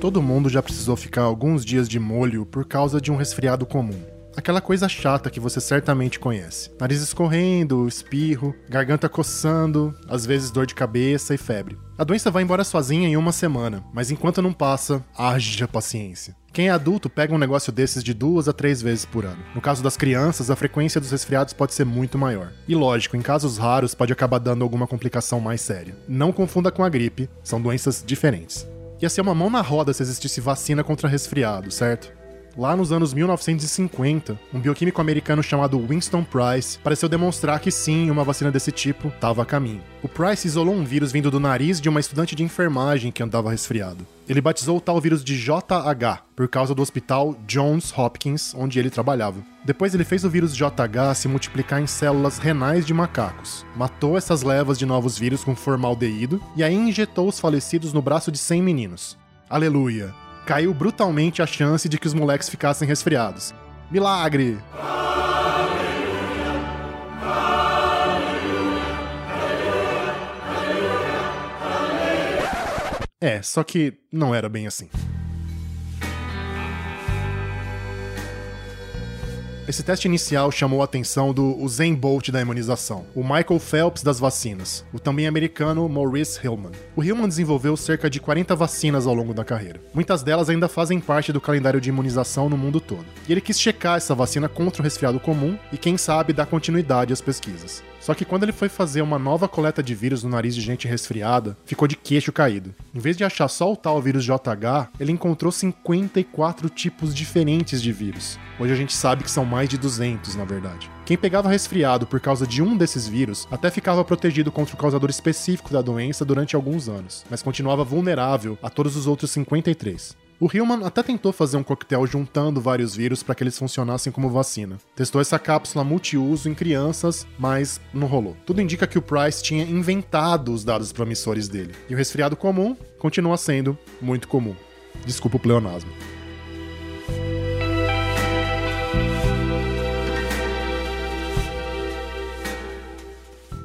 Todo mundo já precisou ficar alguns dias de molho por causa de um resfriado comum. Aquela coisa chata que você certamente conhece. Nariz escorrendo, espirro, garganta coçando, às vezes dor de cabeça e febre. A doença vai embora sozinha em uma semana, mas enquanto não passa, haja paciência. Quem é adulto pega um negócio desses de duas a três vezes por ano. No caso das crianças, a frequência dos resfriados pode ser muito maior. E lógico, em casos raros pode acabar dando alguma complicação mais séria. Não confunda com a gripe, são doenças diferentes. Ia ser uma mão na roda se existisse vacina contra resfriado, certo? Lá nos anos 1950, um bioquímico americano chamado Winston Price pareceu demonstrar que sim, uma vacina desse tipo estava a caminho. O Price isolou um vírus vindo do nariz de uma estudante de enfermagem que andava resfriado. Ele batizou o tal vírus de JH, por causa do hospital Johns Hopkins, onde ele trabalhava. Depois ele fez o vírus JH se multiplicar em células renais de macacos, matou essas levas de novos vírus com formaldeído e aí injetou os falecidos no braço de 100 meninos. Aleluia! Caiu brutalmente a chance de que os moleques ficassem resfriados. Milagre! É, só que não era bem assim. Esse teste inicial chamou a atenção do Usain Bolt da imunização, o Michael Phelps das vacinas, o também americano Maurice Hillman. O Hillman desenvolveu cerca de 40 vacinas ao longo da carreira. Muitas delas ainda fazem parte do calendário de imunização no mundo todo. E ele quis checar essa vacina contra o resfriado comum e, quem sabe, dar continuidade às pesquisas. Só que quando ele foi fazer uma nova coleta de vírus no nariz de gente resfriada, ficou de queixo caído. Em vez de achar só o tal vírus JH, ele encontrou 54 tipos diferentes de vírus. Hoje a gente sabe que são mais de 200, na verdade. Quem pegava resfriado por causa de um desses vírus até ficava protegido contra o causador específico da doença durante alguns anos, mas continuava vulnerável a todos os outros 53. O Hillman até tentou fazer um coquetel juntando vários vírus para que eles funcionassem como vacina. Testou essa cápsula multiuso em crianças, mas não rolou. Tudo indica que o Price tinha inventado os dados promissores dele. E o resfriado comum continua sendo muito comum. Desculpa o pleonasmo.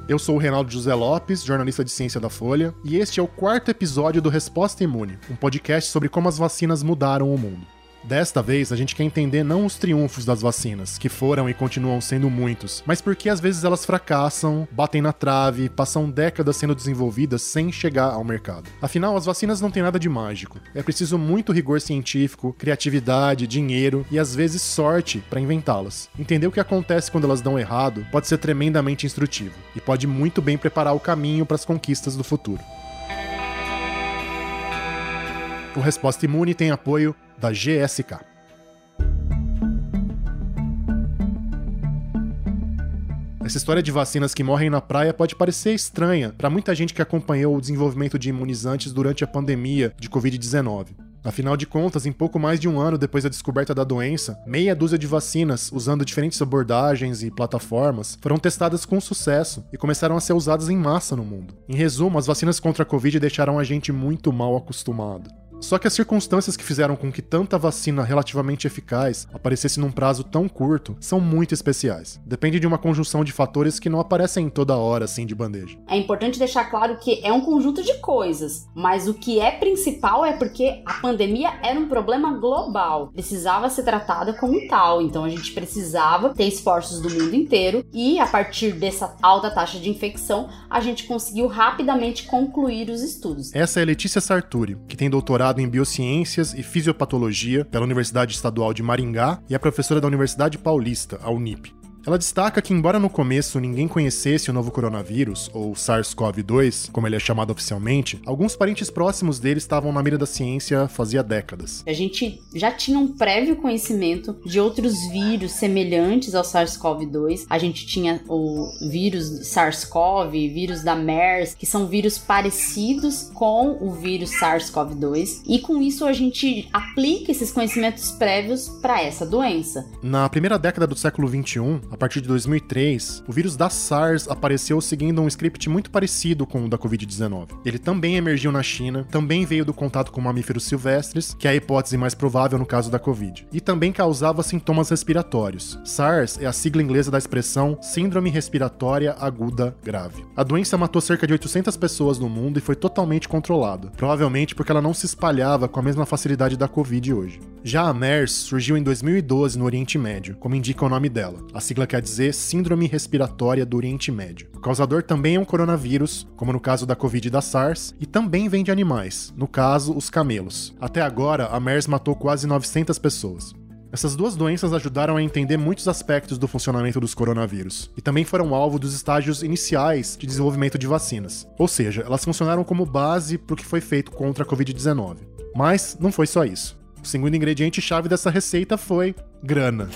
Eu sou o Reinaldo José Lopes, jornalista de ciência da Folha, e este é o quarto episódio do Resposta Imune, um podcast sobre como as vacinas mudaram o mundo. Desta vez, a gente quer entender não os triunfos das vacinas, que foram e continuam sendo muitos, mas porque às vezes elas fracassam, batem na trave, passam décadas sendo desenvolvidas sem chegar ao mercado. Afinal, as vacinas não têm nada de mágico. É preciso muito rigor científico, criatividade, dinheiro e às vezes sorte para inventá-las. Entender o que acontece quando elas dão errado pode ser tremendamente instrutivo e pode muito bem preparar o caminho para as conquistas do futuro. O Resposta Imune tem apoio da GSK. Essa história de vacinas que morrem na praia pode parecer estranha para muita gente que acompanhou o desenvolvimento de imunizantes durante a pandemia de Covid-19. Afinal de contas, em pouco mais de um ano depois da descoberta da doença, meia dúzia de vacinas, usando diferentes abordagens e plataformas, foram testadas com sucesso e começaram a ser usadas em massa no mundo. Em resumo, as vacinas contra a Covid deixaram a gente muito mal acostumado. Só que as circunstâncias que fizeram com que tanta vacina relativamente eficaz aparecesse num prazo tão curto são muito especiais. Depende de uma conjunção de fatores que não aparecem toda hora assim de bandeja. É importante deixar claro que é um conjunto de coisas, mas o que é principal é porque a pandemia era um problema global, precisava ser tratada como tal, então a gente precisava ter esforços do mundo inteiro e a partir dessa alta taxa de infecção, a gente conseguiu rapidamente concluir os estudos. Essa é Letícia Sarturi, que tem doutorado doutorado em Biociências e Fisiopatologia pela Universidade Estadual de Maringá e é professora da Universidade Paulista, a Unip. Ela destaca que, embora no começo ninguém conhecesse o novo coronavírus, ou SARS-CoV-2, como ele é chamado oficialmente, alguns parentes próximos dele estavam na mira da ciência fazia décadas. A gente já tinha um prévio conhecimento de outros vírus semelhantes ao SARS-CoV-2. A gente tinha o vírus SARS-CoV, vírus da MERS, que são vírus parecidos com o vírus SARS-CoV-2, e com isso a gente aplica esses conhecimentos prévios para essa doença. Na primeira década do século 21, A partir de 2003, o vírus da SARS apareceu seguindo um script muito parecido com o da Covid-19. Ele também emergiu na China, também veio do contato com mamíferos silvestres, que é a hipótese mais provável no caso da Covid, e também causava sintomas respiratórios. SARS é a sigla inglesa da expressão Síndrome Respiratória Aguda Grave. A doença matou cerca de 800 pessoas no mundo e foi totalmente controlada, provavelmente porque ela não se espalhava com a mesma facilidade da Covid hoje. Já a MERS surgiu em 2012 no Oriente Médio, como indica o nome dela. A sigla quer dizer Síndrome Respiratória do Oriente Médio. O causador também é um coronavírus, como no caso da Covid e da SARS, e também vem de animais, no caso, os camelos. Até agora, a MERS matou quase 900 pessoas. Essas duas doenças ajudaram a entender muitos aspectos do funcionamento dos coronavírus e também foram alvo dos estágios iniciais de desenvolvimento de vacinas. Ou seja, elas funcionaram como base para o que foi feito contra a Covid-19. Mas não foi só isso. O segundo ingrediente chave dessa receita foi grana.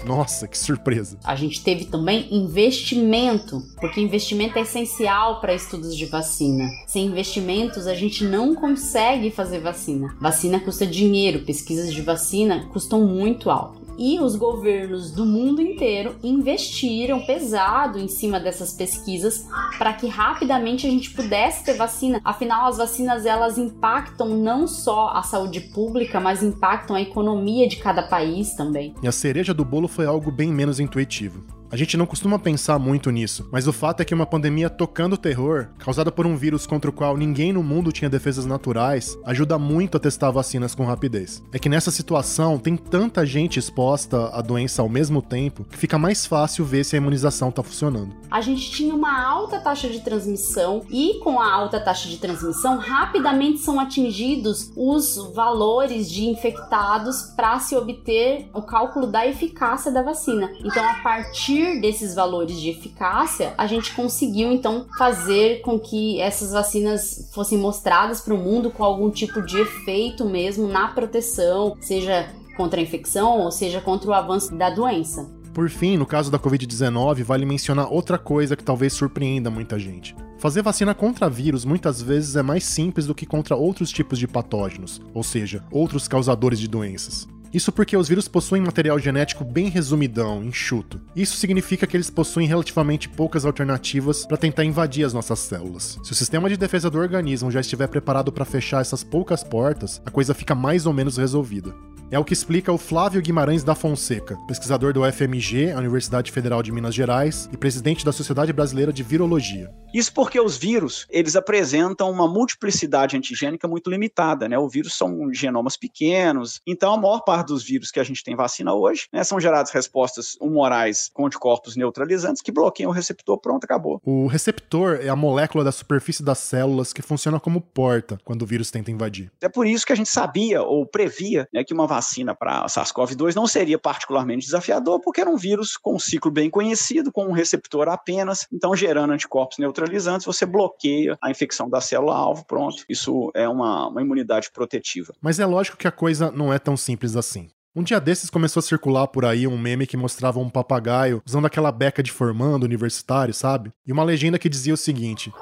Nossa, que surpresa. A gente teve também investimento, porque investimento é essencial para estudos de vacina. Sem investimentos, a gente não consegue fazer vacina. Vacina custa dinheiro, pesquisas de vacina custam muito alto e os governos do mundo inteiro investiram pesado em cima dessas pesquisas para que rapidamente a gente pudesse ter vacina. Afinal, as vacinas elas impactam não só a saúde pública, mas impactam a economia de cada país também. E a cereja do bolo foi algo bem menos intuitivo. A gente não costuma pensar muito nisso, mas o fato é que uma pandemia tocando terror, causada por um vírus contra o qual ninguém no mundo tinha defesas naturais, ajuda muito a testar vacinas com rapidez. É que nessa situação tem tanta gente exposta à doença ao mesmo tempo que fica mais fácil ver se a imunização está funcionando. A gente tinha uma alta taxa de transmissão e com a alta taxa de transmissão, rapidamente são atingidos os valores de infectados para se obter o cálculo da eficácia da vacina. Então, a partir partir desses valores de eficácia, a gente conseguiu então fazer com que essas vacinas fossem mostradas para o mundo com algum tipo de efeito mesmo na proteção, seja contra a infecção ou seja contra o avanço da doença. Por fim, no caso da Covid-19, vale mencionar outra coisa que talvez surpreenda muita gente. Fazer vacina contra vírus muitas vezes é mais simples do que contra outros tipos de patógenos, ou seja, outros causadores de doenças. Isso porque os vírus possuem material genético bem resumidão, enxuto. Isso significa que eles possuem relativamente poucas alternativas para tentar invadir as nossas células. Se o sistema de defesa do organismo já estiver preparado para fechar essas poucas portas, a coisa fica mais ou menos resolvida. É o que explica o Flávio Guimarães da Fonseca, pesquisador do UFMG, a Universidade Federal de Minas Gerais, e presidente da Sociedade Brasileira de Virologia. Isso porque os vírus, eles apresentam uma multiplicidade antigênica muito limitada, né? O vírus são genomas pequenos, então a maior parte dos vírus que a gente tem vacina hoje, né, são geradas respostas humorais com anticorpos neutralizantes que bloqueiam o receptor, pronto, acabou. O receptor é a molécula da superfície das células que funciona como porta quando o vírus tenta invadir. É por isso que a gente sabia ou previa né, que uma vacina para SARS-CoV-2 não seria particularmente desafiador, porque era um vírus com um ciclo bem conhecido, com um receptor apenas, então gerando anticorpos neutralizantes, você bloqueia a infecção da célula-alvo, pronto. Isso é uma, uma imunidade protetiva. Mas é lógico que a coisa não é tão simples assim. Um dia desses começou a circular por aí um meme que mostrava um papagaio usando aquela beca de formando universitário, sabe? E uma legenda que dizia o seguinte: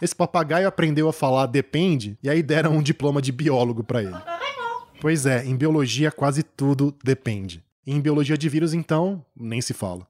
Esse papagaio aprendeu a falar depende, e aí deram um diploma de biólogo para ele. Pois é, em biologia quase tudo depende. Em biologia de vírus, então, nem se fala.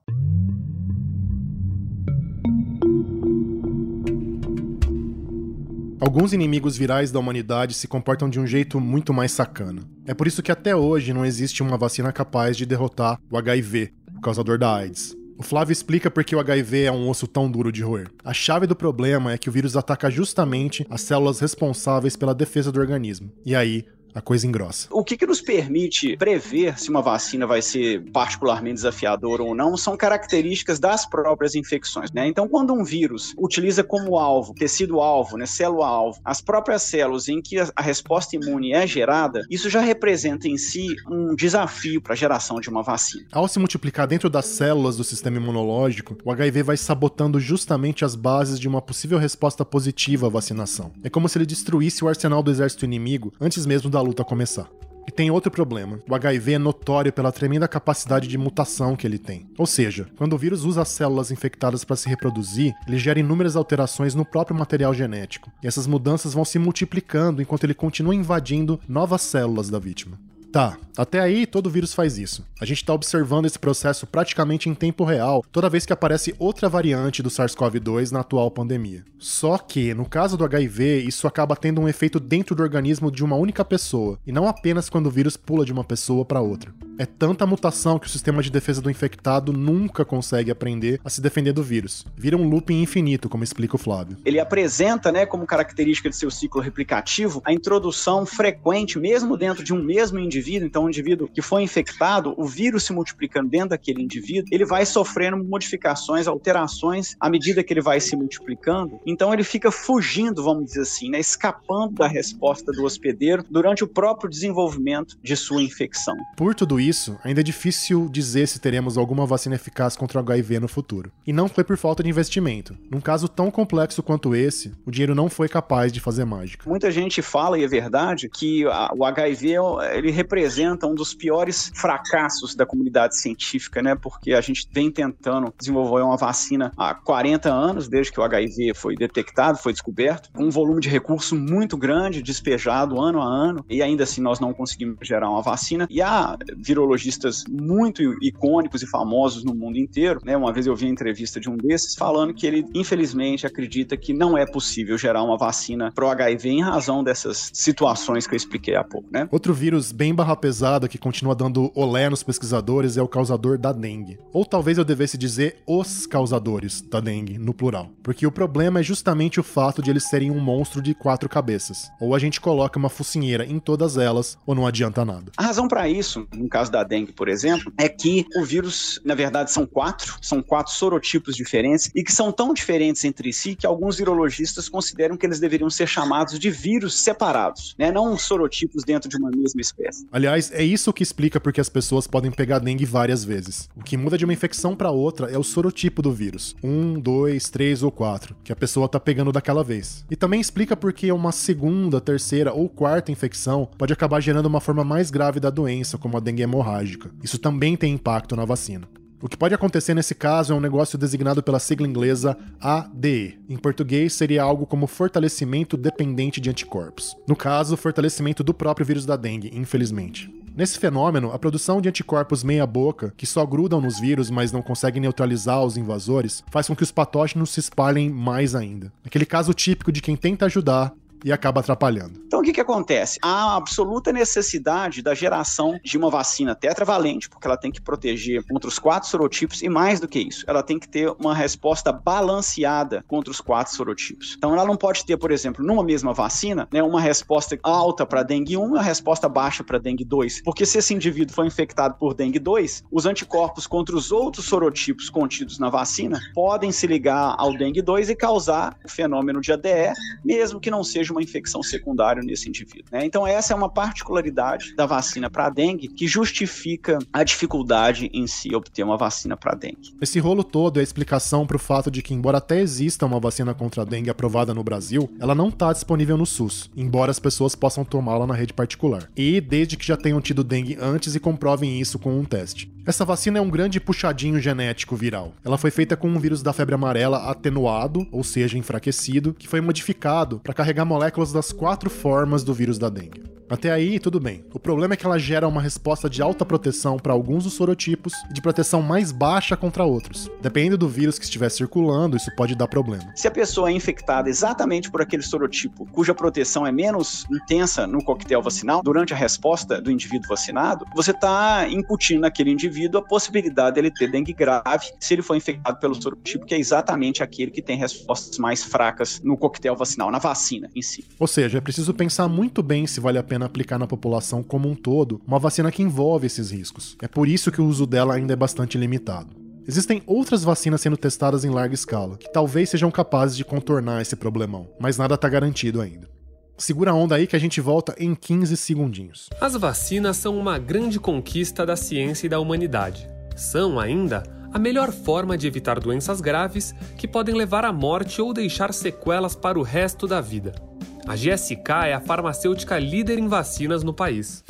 Alguns inimigos virais da humanidade se comportam de um jeito muito mais sacana. É por isso que até hoje não existe uma vacina capaz de derrotar o HIV, o causador da AIDS. O Flávio explica por que o HIV é um osso tão duro de roer. A chave do problema é que o vírus ataca justamente as células responsáveis pela defesa do organismo. E aí, a coisa engrossa. O que, que nos permite prever se uma vacina vai ser particularmente desafiadora ou não são características das próprias infecções. Né? Então, quando um vírus utiliza como alvo, tecido-alvo, né, célula-alvo, as próprias células em que a resposta imune é gerada, isso já representa em si um desafio para a geração de uma vacina. Ao se multiplicar dentro das células do sistema imunológico, o HIV vai sabotando justamente as bases de uma possível resposta positiva à vacinação. É como se ele destruísse o arsenal do exército inimigo antes mesmo da luta começar. E tem outro problema. O HIV é notório pela tremenda capacidade de mutação que ele tem. Ou seja, quando o vírus usa as células infectadas para se reproduzir, ele gera inúmeras alterações no próprio material genético. E essas mudanças vão se multiplicando enquanto ele continua invadindo novas células da vítima. Tá, até aí todo vírus faz isso. A gente está observando esse processo praticamente em tempo real toda vez que aparece outra variante do SARS-CoV-2 na atual pandemia. Só que, no caso do HIV, isso acaba tendo um efeito dentro do organismo de uma única pessoa, e não apenas quando o vírus pula de uma pessoa para outra. É tanta mutação que o sistema de defesa do infectado nunca consegue aprender a se defender do vírus. Vira um looping infinito, como explica o Flávio. Ele apresenta, né, como característica de seu ciclo replicativo, a introdução frequente, mesmo dentro de um mesmo indivíduo, então um indivíduo que foi infectado, o vírus se multiplicando dentro daquele indivíduo, ele vai sofrendo modificações, alterações à medida que ele vai se multiplicando. Então ele fica fugindo, vamos dizer assim, né, escapando da resposta do hospedeiro durante o próprio desenvolvimento de sua infecção. Por tudo isso, isso, ainda é difícil dizer se teremos alguma vacina eficaz contra o HIV no futuro. E não foi por falta de investimento. Num caso tão complexo quanto esse, o dinheiro não foi capaz de fazer mágica. Muita gente fala, e é verdade, que o HIV ele representa um dos piores fracassos da comunidade científica, né? Porque a gente vem tentando desenvolver uma vacina há 40 anos, desde que o HIV foi detectado, foi descoberto, um volume de recurso muito grande, despejado ano a ano, e ainda assim nós não conseguimos gerar uma vacina. E a virologistas muito icônicos e famosos no mundo inteiro. Né? Uma vez eu vi a entrevista de um desses falando que ele, infelizmente, acredita que não é possível gerar uma vacina pro HIV em razão dessas situações que eu expliquei há pouco. Né? Outro vírus bem barra pesada que continua dando olé nos pesquisadores é o causador da dengue. Ou talvez eu devesse dizer os causadores da dengue, no plural. Porque o problema é justamente o fato de eles serem um monstro de quatro cabeças. Ou a gente coloca uma focinheira em todas elas, ou não adianta nada. A razão para isso, no caso caso da dengue, por exemplo, é que o vírus, na verdade, são quatro, são quatro sorotipos diferentes e que são tão diferentes entre si que alguns virologistas consideram que eles deveriam ser chamados de vírus separados, né? Não sorotipos dentro de uma mesma espécie. Aliás, é isso que explica porque as pessoas podem pegar dengue várias vezes. O que muda de uma infecção para outra é o sorotipo do vírus. Um, dois, três ou quatro, que a pessoa tá pegando daquela vez. E também explica porque uma segunda, terceira ou quarta infecção pode acabar gerando uma forma mais grave da doença, como a dengue hemorrágica. Isso também tem impacto na vacina. O que pode acontecer nesse caso é um negócio designado pela sigla inglesa ADE. Em português, seria algo como fortalecimento dependente de anticorpos. No caso, fortalecimento do próprio vírus da dengue, infelizmente. Nesse fenômeno, a produção de anticorpos meia-boca, que só grudam nos vírus, mas não conseguem neutralizar os invasores, faz com que os patógenos se espalhem mais ainda. Aquele caso típico de quem tenta ajudar e acaba atrapalhando. Então o que, que acontece? Há absoluta necessidade da geração de uma vacina tetravalente, porque ela tem que proteger contra os quatro sorotipos, e mais do que isso, ela tem que ter uma resposta balanceada contra os quatro sorotipos. Então ela não pode ter, por exemplo, numa mesma vacina, né, uma resposta alta para dengue 1 e uma resposta baixa para dengue 2. Porque se esse indivíduo foi infectado por dengue 2, os anticorpos contra os outros sorotipos contidos na vacina podem se ligar ao dengue 2 e causar o fenômeno de ADE, mesmo que não seja seja uma infecção secundária nesse indivíduo. Né? Então, essa é uma particularidade da vacina para dengue que justifica a dificuldade em se obter uma vacina para dengue. Esse rolo todo é a explicação para o fato de que, embora até exista uma vacina contra a dengue aprovada no Brasil, ela não está disponível no SUS, embora as pessoas possam tomá-la na rede particular. E desde que já tenham tido dengue antes e comprovem isso com um teste. Essa vacina é um grande puxadinho genético viral. Ela foi feita com um vírus da febre amarela atenuado, ou seja, enfraquecido, que foi modificado para carregar das quatro formas do vírus da dengue. Até aí, tudo bem. O problema é que ela gera uma resposta de alta proteção para alguns dos sorotipos e de proteção mais baixa contra outros. Dependendo do vírus que estiver circulando, isso pode dar problema. Se a pessoa é infectada exatamente por aquele sorotipo, cuja proteção é menos intensa no coquetel vacinal, durante a resposta do indivíduo vacinado, você está incutindo naquele indivíduo a possibilidade dele ter dengue grave se ele for infectado pelo sorotipo, que é exatamente aquele que tem respostas mais fracas no coquetel vacinal, na vacina em si. Ou seja, é preciso pensar muito bem se vale a pena aplicar na população como um todo uma vacina que envolve esses riscos. É por isso que o uso dela ainda é bastante limitado. Existem outras vacinas sendo testadas em larga escala, que talvez sejam capazes de contornar esse problemão, mas nada está garantido ainda. Segura a onda aí que a gente volta em 15 segundinhos. As vacinas são uma grande conquista da ciência e da humanidade. São ainda a melhor forma de evitar doenças graves que podem levar à morte ou deixar sequelas para o resto da vida. A GSK é a farmacêutica líder em vacinas no país.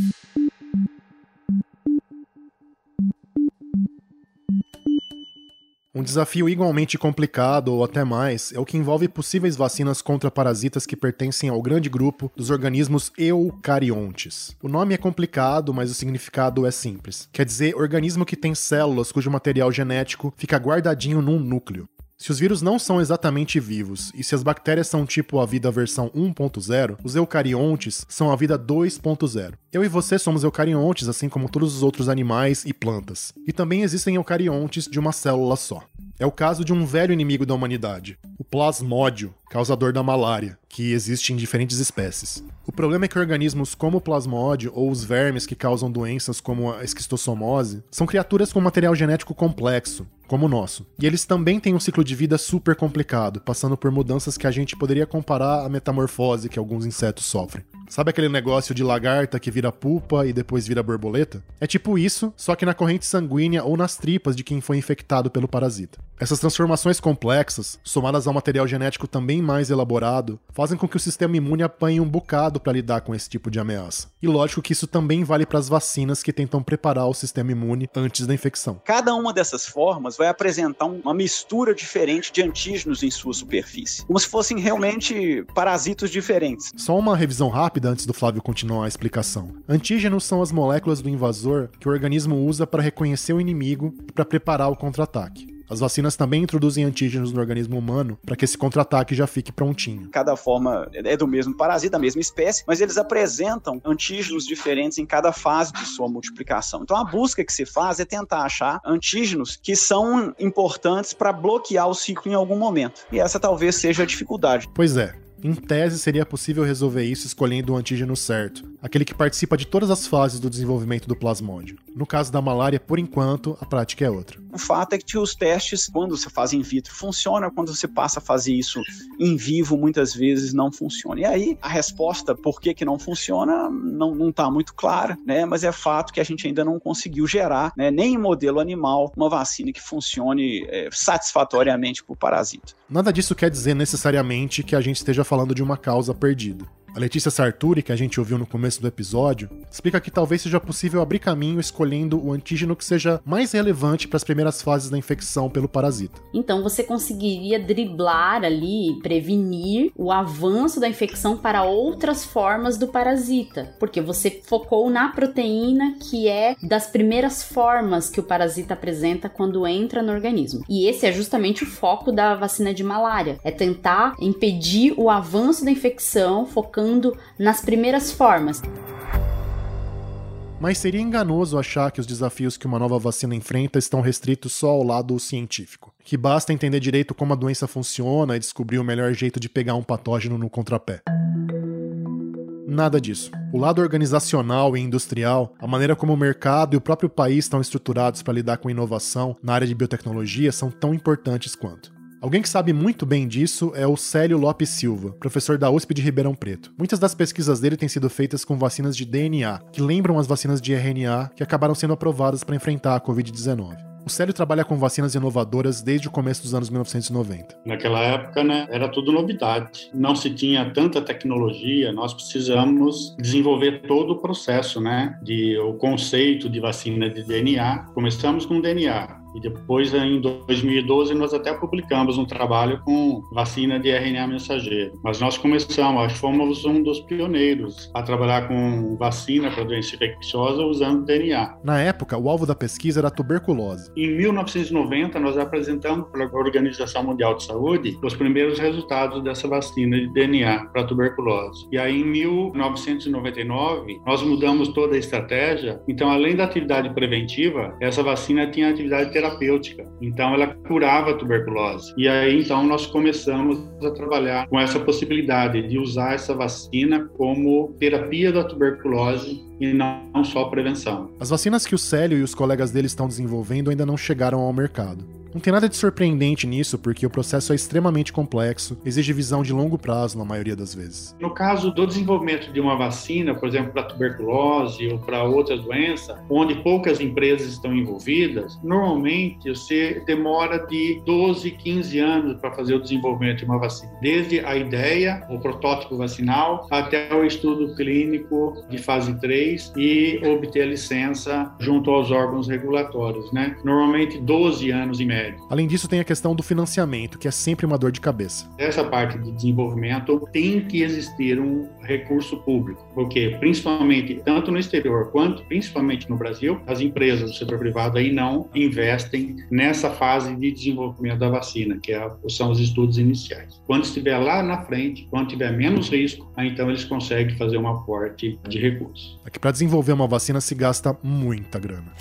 Um desafio igualmente complicado, ou até mais, é o que envolve possíveis vacinas contra parasitas que pertencem ao grande grupo dos organismos eucariontes. O nome é complicado, mas o significado é simples. Quer dizer, organismo que tem células cujo material genético fica guardadinho num núcleo. Se os vírus não são exatamente vivos e se as bactérias são tipo a vida versão 1.0, os eucariontes são a vida 2.0. Eu e você somos eucariontes, assim como todos os outros animais e plantas. E também existem eucariontes de uma célula só. É o caso de um velho inimigo da humanidade, o plasmódio, causador da malária, que existe em diferentes espécies. O problema é que organismos como o plasmódio ou os vermes que causam doenças como a esquistossomose são criaturas com material genético complexo, como o nosso. E eles também têm um ciclo de vida super complicado, passando por mudanças que a gente poderia comparar à metamorfose que alguns insetos sofrem. Sabe aquele negócio de lagarta que vira pupa e depois vira borboleta? É tipo isso, só que na corrente sanguínea ou nas tripas de quem foi infectado pelo parasita. Essas transformações complexas, somadas ao material genético também mais elaborado, fazem com que o sistema imune apanhe um bocado para lidar com esse tipo de ameaça. E lógico que isso também vale para as vacinas que tentam preparar o sistema imune antes da infecção. Cada uma dessas formas vai apresentar uma mistura diferente de antígenos em sua superfície, como se fossem realmente parasitos diferentes. Só uma revisão rápida rápida antes do Flávio continuar a explicação. Antígenos são as moléculas do invasor que o organismo usa para reconhecer o inimigo e para preparar o contra-ataque. As vacinas também introduzem antígenos no organismo humano para que esse contra-ataque já fique prontinho. Cada forma é do mesmo parasita, da mesma espécie, mas eles apresentam antígenos diferentes em cada fase de sua multiplicação. Então a busca que se faz é tentar achar antígenos que são importantes para bloquear o ciclo em algum momento. E essa talvez seja a dificuldade. Pois é. Em tese, seria possível resolver isso escolhendo o antígeno certo, aquele que participa de todas as fases do desenvolvimento do plasmódio. No caso da malária, por enquanto, a prática é outra. O fato é que os testes, quando você faz in vitro, funciona, quando você passa a fazer isso em vivo, muitas vezes não funciona. E aí, a resposta por que, que não funciona não está muito clara, né? Mas é fato que a gente ainda não conseguiu gerar, né, nem em modelo animal, uma vacina que funcione é, satisfatoriamente para o parasita. Nada disso quer dizer necessariamente que a gente esteja falando de uma causa perdida. A Letícia Sarturi, que a gente ouviu no começo do episódio, explica que talvez seja possível abrir caminho escolhendo o antígeno que seja mais relevante para as primeiras fases da infecção pelo parasita. Então você conseguiria driblar ali, prevenir o avanço da infecção para outras formas do parasita, porque você focou na proteína que é das primeiras formas que o parasita apresenta quando entra no organismo. E esse é justamente o foco da vacina de malária, é tentar impedir o avanço da infecção, focando focando nas primeiras formas. Mas seria enganoso achar que os desafios que uma nova vacina enfrenta estão restritos só ao lado científico. Que basta entender direito como a doença funciona e descobrir o melhor jeito de pegar um patógeno no contrapé. Nada disso. O lado organizacional e industrial, a maneira como o mercado e o próprio país estão estruturados para lidar com inovação na área de biotecnologia são tão importantes quanto. Alguém que sabe muito bem disso é o Célio Lopes Silva, professor da USP de Ribeirão Preto. Muitas das pesquisas dele têm sido feitas com vacinas de DNA, que lembram as vacinas de RNA que acabaram sendo aprovadas para enfrentar a Covid-19. O Célio trabalha com vacinas inovadoras desde o começo dos anos 1990. Naquela época, né, era tudo novidade. Não se tinha tanta tecnologia, nós precisamos desenvolver todo o processo, né, de o conceito de vacina de DNA. Começamos com DNA, e depois, em 2012, nós até publicamos um trabalho com vacina de RNA mensageiro. Mas nós começamos, que fomos um dos pioneiros a trabalhar com vacina para doença infecciosa usando DNA. Na época, o alvo da pesquisa era a tuberculose. Em 1990, nós apresentamos para a Organização Mundial de Saúde os primeiros resultados dessa vacina de DNA para tuberculose. E aí, em 1999, nós mudamos toda a estratégia. Então, além da atividade preventiva, essa vacina tinha atividade terapêutica. Então, ela curava a tuberculose. E aí, então, nós começamos a trabalhar com essa possibilidade de usar essa vacina como terapia da tuberculose e não só prevenção. As vacinas que o Célio e os colegas dele estão desenvolvendo ainda não chegaram ao mercado. Não tem nada de surpreendente nisso, porque o processo é extremamente complexo, exige visão de longo prazo na maioria das vezes. No caso do desenvolvimento de uma vacina, por exemplo, para tuberculose ou para outra doença, onde poucas empresas estão envolvidas, normalmente você demora de 12, 15 anos para fazer o desenvolvimento de uma vacina, desde a ideia, o protótipo vacinal, até o estudo clínico de fase 3 fez e obter a licença junto aos órgãos regulatórios, né? Normalmente 12 anos em média. Além disso, tem a questão do financiamento, que é sempre uma dor de cabeça. Essa parte de desenvolvimento tem que existir um recurso público, porque principalmente tanto no exterior quanto principalmente no Brasil, as empresas do setor privado aí não investem nessa fase de desenvolvimento da vacina, que é, são os estudos iniciais. Quando estiver lá na frente, quando tiver menos risco, aí então eles conseguem fazer um aporte de recursos. É que para desenvolver uma vacina se gasta muita grana.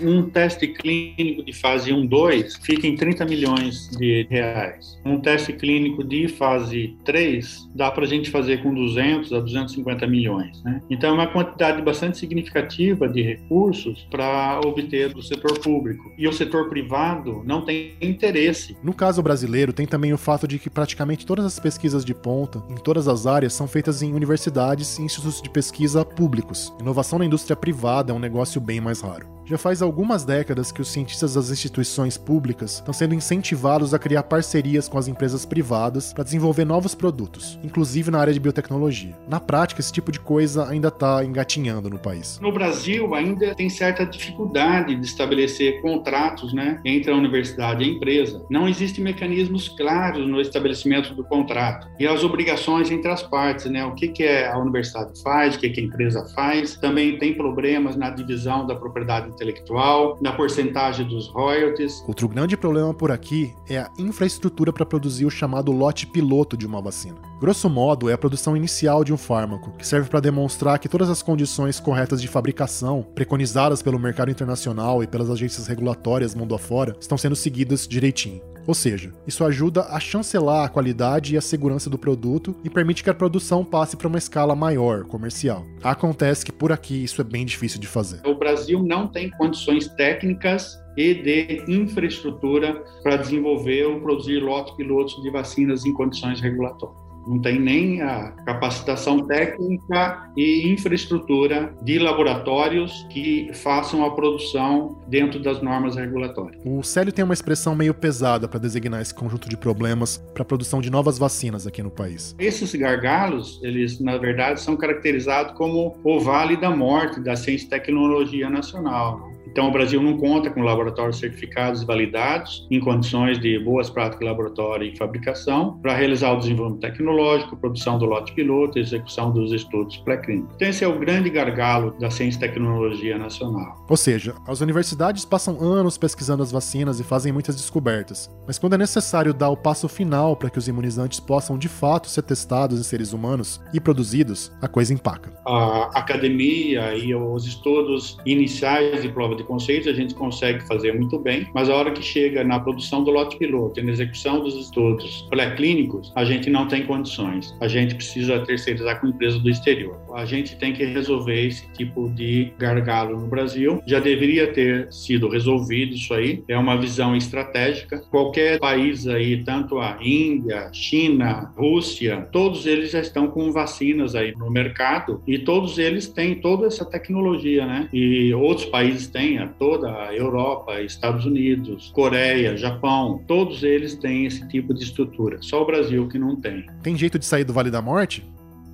Um teste clínico de fase 1, 2 fica em 30 milhões de reais. Um teste clínico de fase 3 dá para a gente fazer com 200 a 250 milhões. Né? Então, é uma quantidade bastante significativa de recursos para obter do setor público. E o setor privado não tem interesse. No caso brasileiro, tem também o fato de que praticamente todas as pesquisas de ponta, em todas as áreas, são feitas em universidades e institutos de pesquisa públicos. Inovação na indústria privada é um negócio bem mais raro. Já faz algumas décadas que os cientistas das instituições públicas estão sendo incentivados a criar parcerias com as empresas privadas para desenvolver novos produtos, inclusive na área de biotecnologia. Na prática, esse tipo de coisa ainda está engatinhando no país. No Brasil, ainda tem certa dificuldade de estabelecer contratos né, entre a universidade e a empresa. Não existem mecanismos claros no estabelecimento do contrato e as obrigações entre as partes, né? O que, que a universidade faz, o que, que a empresa faz. Também tem problemas na divisão da propriedade intelectual, na porcentagem dos royalties. Outro grande problema por aqui é a infraestrutura para produzir o chamado lote piloto de uma vacina. Grosso modo, é a produção inicial de um fármaco, que serve para demonstrar que todas as condições corretas de fabricação, preconizadas pelo mercado internacional e pelas agências regulatórias mundo afora, estão sendo seguidas direitinho. Ou seja, isso ajuda a chancelar a qualidade e a segurança do produto e permite que a produção passe para uma escala maior, comercial. Acontece que por aqui isso é bem difícil de fazer. O Brasil não tem condições técnicas e de infraestrutura para desenvolver ou produzir lotes pilotos de vacinas em condições regulatórias não tem nem a capacitação técnica e infraestrutura de laboratórios que façam a produção dentro das normas regulatórias. O Célio tem uma expressão meio pesada para designar esse conjunto de problemas para a produção de novas vacinas aqui no país. Esses gargalos, eles na verdade são caracterizados como o vale da morte da ciência e tecnologia nacional. Então, o Brasil não conta com laboratórios certificados e validados em condições de boas práticas de laboratório e fabricação para realizar o desenvolvimento tecnológico, produção do lote piloto e execução dos estudos pré-clínicos. Então, esse é o grande gargalo da ciência e tecnologia nacional. Ou seja, as universidades passam anos pesquisando as vacinas e fazem muitas descobertas, mas quando é necessário dar o passo final para que os imunizantes possam de fato ser testados em seres humanos e produzidos, a coisa empaca. A academia e os estudos iniciais de prova de conceitos a gente consegue fazer muito bem, mas a hora que chega na produção do lote piloto e na execução dos estudos pré-clínicos, a gente não tem condições. A gente precisa terceirizar com empresa do exterior. A gente tem que resolver esse tipo de gargalo no Brasil. Já deveria ter sido resolvido isso aí. É uma visão estratégica. Qualquer país aí, tanto a Índia, China, Rússia, todos eles já estão com vacinas aí no mercado e todos eles têm toda essa tecnologia, né? E outros países têm toda a Europa, Estados Unidos, Coreia, Japão, todos eles têm esse tipo de estrutura. Só o Brasil que não tem. Tem jeito de sair do Vale da Morte?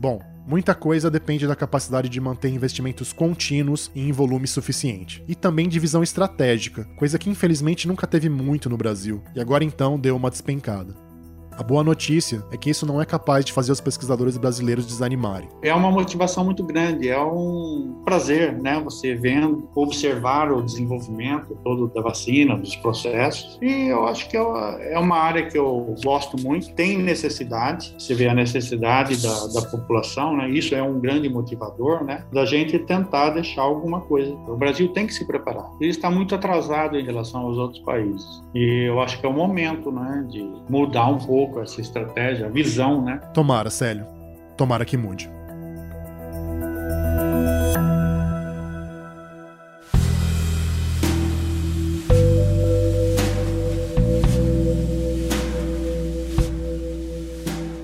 Bom, Muita coisa depende da capacidade de manter investimentos contínuos e em volume suficiente. E também de visão estratégica, coisa que infelizmente nunca teve muito no Brasil, e agora então deu uma despencada. A boa notícia é que isso não é capaz de fazer os pesquisadores brasileiros desanimarem. É uma motivação muito grande, é um prazer, né? Você vendo, observar o desenvolvimento todo da vacina, dos processos. E eu acho que é uma área que eu gosto muito. Tem necessidade, você vê a necessidade da, da população, né? Isso é um grande motivador, né? Da gente tentar deixar alguma coisa. O Brasil tem que se preparar. Ele está muito atrasado em relação aos outros países. E eu acho que é o momento, né? De mudar um pouco pouco essa estratégia, a visão, né? Tomara, Célio. Tomara que mude.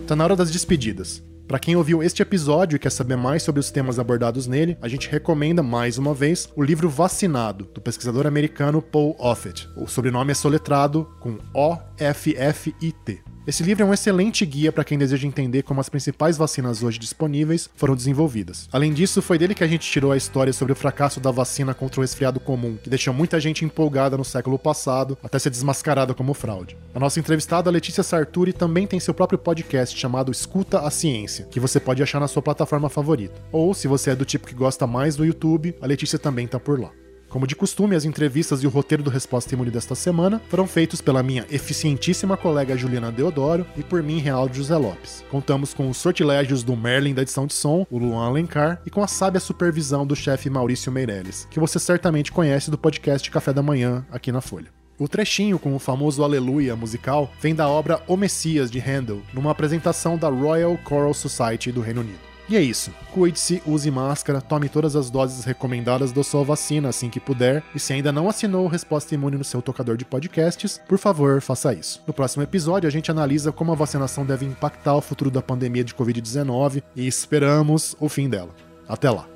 Tá na hora das despedidas. Para quem ouviu este episódio e quer saber mais sobre os temas abordados nele, a gente recomenda mais uma vez o livro Vacinado, do pesquisador americano Paul Offit. O sobrenome é soletrado com O-F-F-I-T. Esse livro é um excelente guia para quem deseja entender como as principais vacinas hoje disponíveis foram desenvolvidas. Além disso, foi dele que a gente tirou a história sobre o fracasso da vacina contra o resfriado comum, que deixou muita gente empolgada no século passado, até ser desmascarada como fraude. A nossa entrevistada, Letícia Sarturi, também tem seu próprio podcast chamado Escuta a Ciência, que você pode achar na sua plataforma favorita. Ou, se você é do tipo que gosta mais do YouTube, a Letícia também tá por lá. Como de costume, as entrevistas e o roteiro do Resposta Imune desta semana foram feitos pela minha eficientíssima colega Juliana Deodoro e por mim, Real José Lopes. Contamos com os sortilégios do Merlin da edição de som, o Luan Alencar, e com a sábia supervisão do chefe Maurício Meirelles, que você certamente conhece do podcast Café da Manhã aqui na Folha. O trechinho com o famoso Aleluia musical vem da obra O Messias de Handel, numa apresentação da Royal Choral Society do Reino Unido. E é isso. Cuide-se, use máscara, tome todas as doses recomendadas da sua vacina assim que puder. E se ainda não assinou Resposta Imune no seu tocador de podcasts, por favor, faça isso. No próximo episódio, a gente analisa como a vacinação deve impactar o futuro da pandemia de Covid-19 e esperamos o fim dela. Até lá.